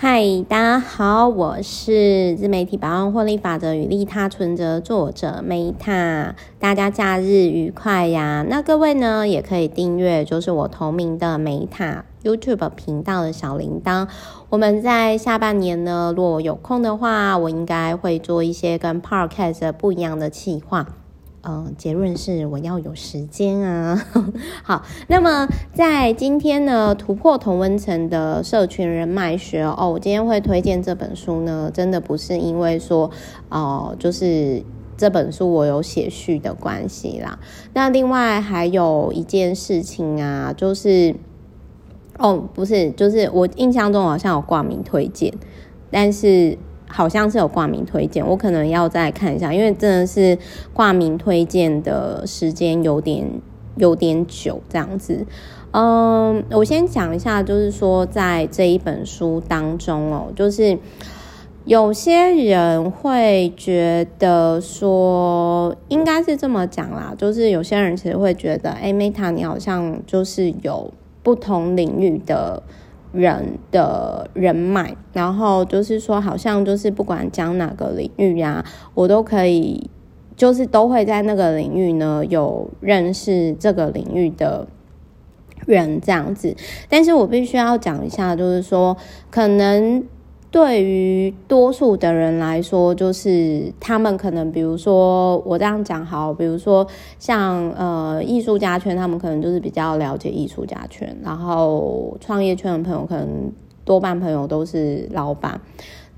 嗨，大家好，我是自媒体百万获利法则与利他存折作者 Meta，大家假日愉快呀！那各位呢，也可以订阅，就是我同名的 Meta YouTube 频道的小铃铛。我们在下半年呢，如果有空的话，我应该会做一些跟 Podcast 不一样的企划。嗯，结论是我要有时间啊。好，那么在今天呢，突破同温层的社群人脉学哦，我今天会推荐这本书呢，真的不是因为说哦，就是这本书我有写序的关系啦。那另外还有一件事情啊，就是哦，不是，就是我印象中好像有挂名推荐，但是。好像是有挂名推荐，我可能要再看一下，因为真的是挂名推荐的时间有点有点久这样子。嗯，我先讲一下，就是说在这一本书当中哦，就是有些人会觉得说，应该是这么讲啦，就是有些人其实会觉得，哎，Meta 你好像就是有不同领域的。人的人脉，然后就是说，好像就是不管讲哪个领域呀、我都可以，就是都会在那个领域呢有认识这个领域的人这样子。但是我必须要讲一下，就是说可能。对于多数的人来说，就是他们可能，比如说我这样讲好，比如说像呃艺术家圈，他们可能就是比较了解艺术家圈，然后创业圈的朋友可能多半朋友都是老板。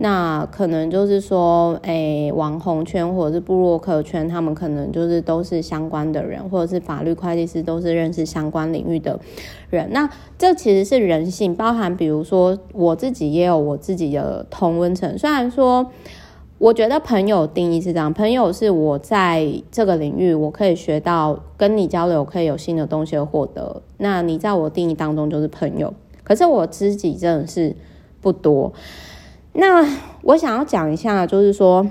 那可能就是说，诶、网红圈或者是部落客圈，他们可能就是都是相关的人，或者是法律会计师都是认识相关领域的人。那这其实是人性，包含比如说我自己也有我自己的同温层。虽然说，我觉得朋友定义是这样，朋友是我在这个领域我可以学到，跟你交流可以有新的东西获得。那你在我定义当中就是朋友，可是我知己真的是不多。那我想要讲一下，就是说，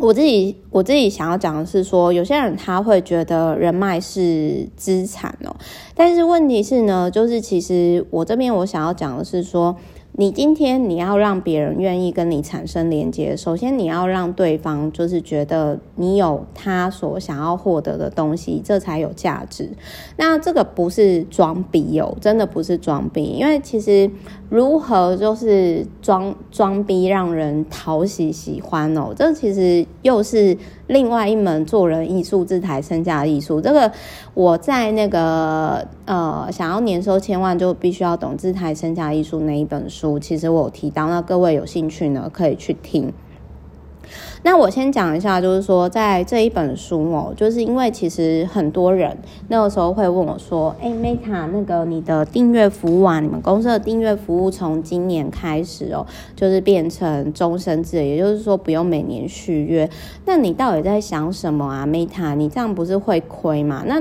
我自己我自己想要讲的是说，有些人他会觉得人脉是资产哦，但是问题是呢，就是其实我这边我想要讲的是说。你今天你要让别人愿意跟你产生连接，首先你要让对方就是觉得你有他所想要获得的东西，这才有价值。那这个不是装逼哦，真的不是装逼，因为其实如何就是装装逼让人讨喜喜欢哦，这其实又是另外一门做人艺术，自抬身价艺术。这个我在那个呃想要年收千万就必须要懂自抬身价艺术那一本书。其实我有提到，那各位有兴趣呢，可以去听。那我先讲一下，就是说，在这一本书哦，就是因为其实很多人那个时候会问我说：“哎，Meta，那个你的订阅服务啊，你们公司的订阅服务从今年开始哦，就是变成终身制，也就是说不用每年续约。那你到底在想什么啊，Meta？你这样不是会亏吗？”那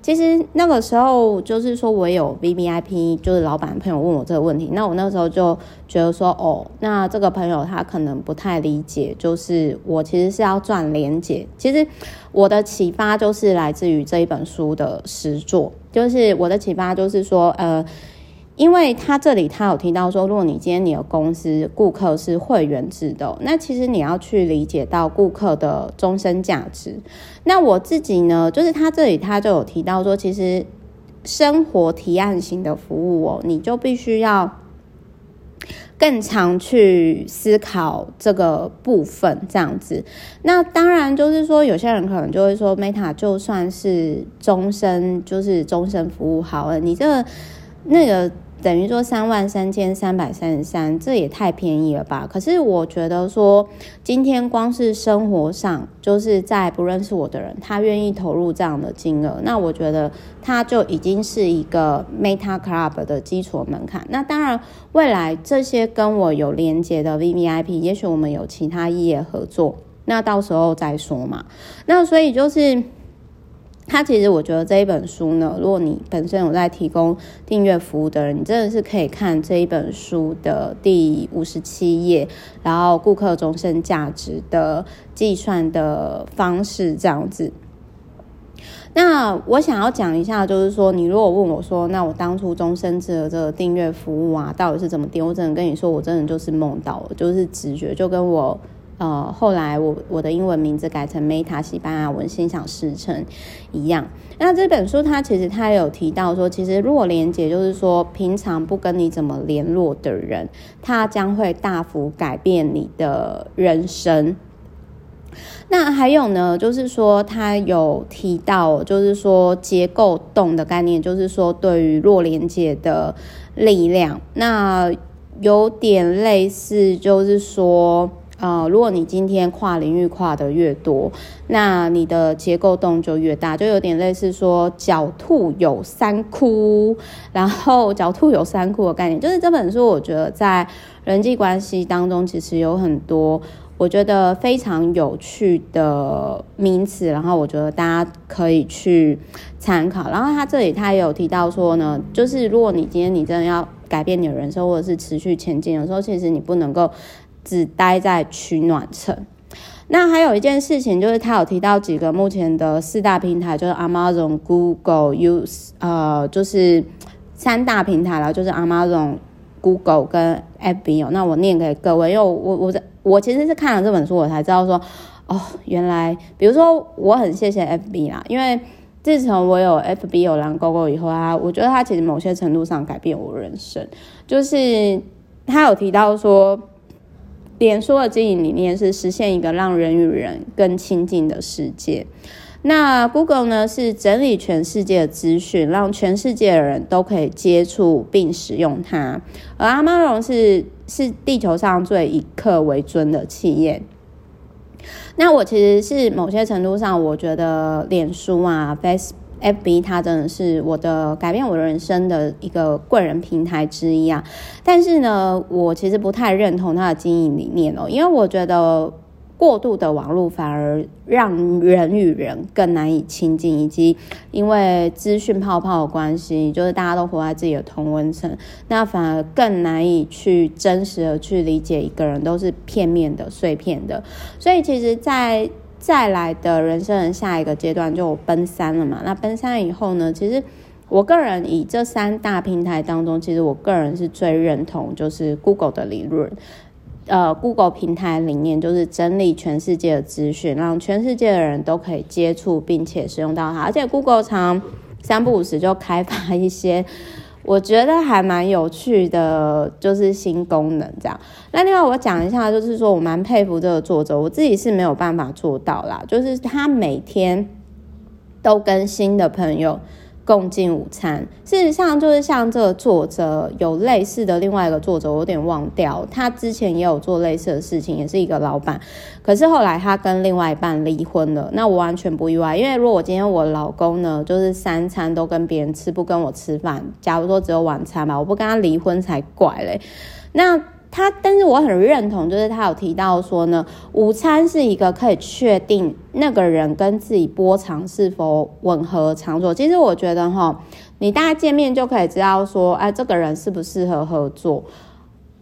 其实那个时候就是说，我有 VVIP，就是老板朋友问我这个问题，那我那时候就觉得说，哦，那这个朋友他可能不太理解，就是是我其实是要赚连结。其实我的启发就是来自于这一本书的实作，就是我的启发就是说，呃。因为他这里他有提到说，如果你今天你的公司顾客是会员制的，那其实你要去理解到顾客的终身价值。那我自己呢，就是他这里他就有提到说，其实生活提案型的服务哦，你就必须要更常去思考这个部分，这样子。那当然就是说，有些人可能就会说，Meta 就算是终身，就是终身服务好了，你这个那个。等于说三万三千三百三十三，这也太便宜了吧？可是我觉得说，今天光是生活上，就是在不认识我的人，他愿意投入这样的金额，那我觉得他就已经是一个 Meta Club 的基础门槛。那当然，未来这些跟我有连接的 VVIP，也许我们有其他业合作，那到时候再说嘛。那所以就是。他其实，我觉得这一本书呢，如果你本身有在提供订阅服务的人，你真的是可以看这一本书的第五十七页，然后顾客终身价值的计算的方式这样子。那我想要讲一下，就是说，你如果问我说，那我当初终身制的这个订阅服务啊，到底是怎么定？我只能跟你说，我真的就是梦到了，就是直觉，就跟我呃后来我我的英文名字改成 Meta 西班牙文心想事成一样。那这本书它其实它有提到说，其实弱连结就是说，平常不跟你怎么联络的人，他将会大幅改变你的人生。那还有呢，就是说他有提到，就是说结构洞的概念，就是说对于弱连结的力量，那有点类似，就是说，呃，如果你今天跨领域跨得越多，那你的结构洞就越大，就有点类似说狡兔有三窟，然后狡兔有三窟的概念，就是这本书我觉得在人际关系当中其实有很多。我觉得非常有趣的名词，然后我觉得大家可以去参考。然后他这里他也有提到说呢，就是如果你今天你真的要改变你的人生，或者是持续前进的时候，其实你不能够只待在取暖层。那还有一件事情，就是他有提到几个目前的四大平台，就是 Amazon、Google、Use，呃，就是三大平台了，就是 Amazon、Google 跟 FB。有那我念给各位，因为我我在。我其实是看了这本书，我才知道说，哦，原来，比如说，我很谢谢 FB 啦，因为自从我有 FB 有蓝勾勾以后啊，我觉得它其实某些程度上改变我人生。就是他有提到说，脸书的经营理念是实现一个让人与人更亲近的世界。那 Google 呢，是整理全世界的资讯，让全世界的人都可以接触并使用它。而 Amazon 是是地球上最以客为尊的企业。那我其实是某些程度上，我觉得脸书啊、Facebook、FB 它真的是我的改变我人生的一个贵人平台之一啊。但是呢，我其实不太认同它的经营理念哦，因为我觉得。过度的网络反而让人与人更难以亲近，以及因为资讯泡泡的关系，就是大家都活在自己的同温层，那反而更难以去真实的去理解一个人，都是片面的、碎片的。所以，其实，在再来的人生的下一个阶段就奔三了嘛。那奔三以后呢，其实我个人以这三大平台当中，其实我个人是最认同，就是 Google 的理论。呃，Google 平台理念就是整理全世界的资讯，让全世界的人都可以接触并且使用到它。而且 Google 常三不五时就开发一些我觉得还蛮有趣的，就是新功能这样。那另外我讲一下，就是说我蛮佩服这个作者，我自己是没有办法做到啦，就是他每天都跟新的朋友。共进午餐，事实上就是像这个作者有类似的另外一个作者，我有点忘掉，他之前也有做类似的事情，也是一个老板，可是后来他跟另外一半离婚了。那我完全不意外，因为如果我今天我老公呢，就是三餐都跟别人吃，不跟我吃饭，假如说只有晚餐吧，我不跟他离婚才怪嘞。那。他，但是我很认同，就是他有提到说呢，午餐是一个可以确定那个人跟自己波长是否吻合场所。其实我觉得哈，你大家见面就可以知道说，哎，这个人适不适合合作，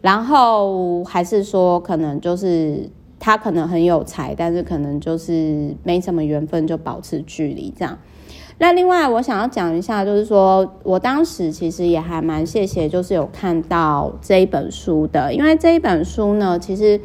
然后还是说可能就是他可能很有才，但是可能就是没什么缘分，就保持距离这样。那另外，我想要讲一下，就是说我当时其实也还蛮谢谢，就是有看到这一本书的，因为这一本书呢，其实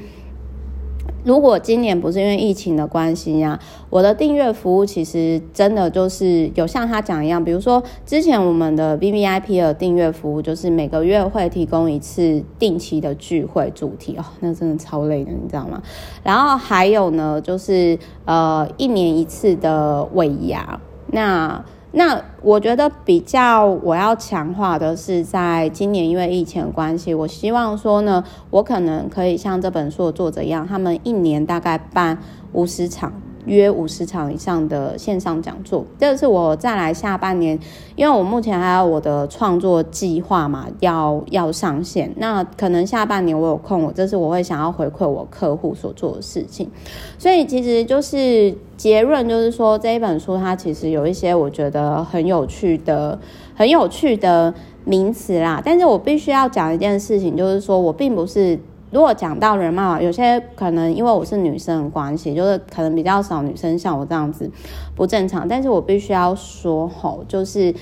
如果今年不是因为疫情的关系呀，我的订阅服务其实真的就是有像他讲一样，比如说之前我们的 VVIP 的订阅服务，就是每个月会提供一次定期的聚会主题哦，那真的超累的，你知道吗？然后还有呢，就是呃一年一次的尾牙。那那我觉得比较我要强化的是，在今年因为疫情的关系，我希望说呢，我可能可以像这本书的作者一样，他们一年大概办五十场。约五十场以上的线上讲座，这是我再来下半年，因为我目前还有我的创作计划嘛，要要上线。那可能下半年我有空，我这是我会想要回馈我客户所做的事情。所以其实就是结论，就是说这一本书它其实有一些我觉得很有趣的、很有趣的名词啦。但是我必须要讲一件事情，就是说我并不是。如果讲到人脉，有些可能因为我是女生的关系，就是可能比较少女生像我这样子不正常。但是我必须要说吼，就是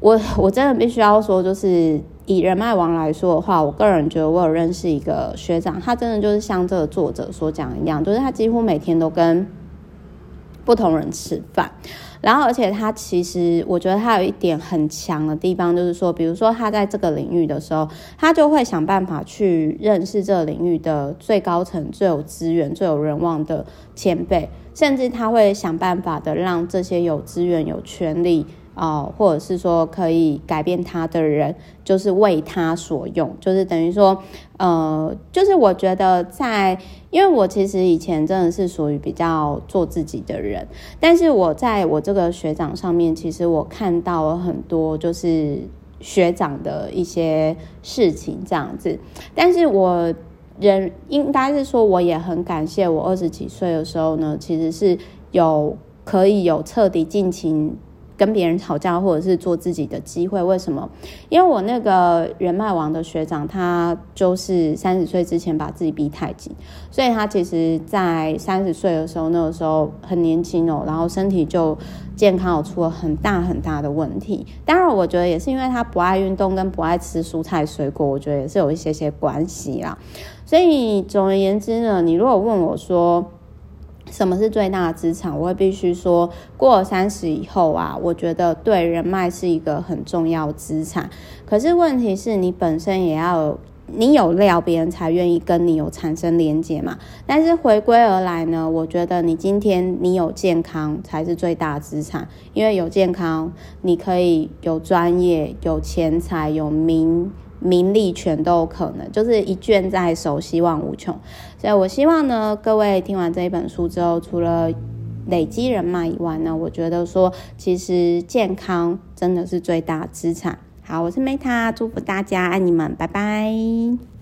我 我真的必须要说，就是以人脉王来说的话，我个人觉得我有认识一个学长，他真的就是像这个作者所讲一样，就是他几乎每天都跟不同人吃饭。然后，而且他其实，我觉得他有一点很强的地方，就是说，比如说他在这个领域的时候，他就会想办法去认识这个领域的最高层、最有资源、最有人望的前辈，甚至他会想办法的让这些有资源、有权利。哦，或者是说可以改变他的人，就是为他所用，就是等于说，呃，就是我觉得在，因为我其实以前真的是属于比较做自己的人，但是我在我这个学长上面，其实我看到了很多就是学长的一些事情这样子，但是我人应该是说，我也很感谢我二十几岁的时候呢，其实是有可以有彻底尽情。跟别人吵架，或者是做自己的机会，为什么？因为我那个人脉网的学长，他就是三十岁之前把自己逼太紧，所以他其实，在三十岁的时候，那个时候很年轻哦，然后身体就健康有出了很大很大的问题。当然，我觉得也是因为他不爱运动跟不爱吃蔬菜水果，我觉得也是有一些些关系啦。所以总而言之呢，你如果问我说，什么是最大的资产？我会必须说，过三十以后啊，我觉得对人脉是一个很重要资产。可是问题是你本身也要有，你有料，别人才愿意跟你有产生连接嘛。但是回归而来呢，我觉得你今天你有健康才是最大的资产，因为有健康，你可以有专业、有钱财、有名。名利权都有可能，就是一卷在手，希望无穷。所以我希望呢，各位听完这一本书之后，除了累积人脉以外呢，我觉得说，其实健康真的是最大资产。好，我是 Meta，祝福大家，爱你们，拜拜。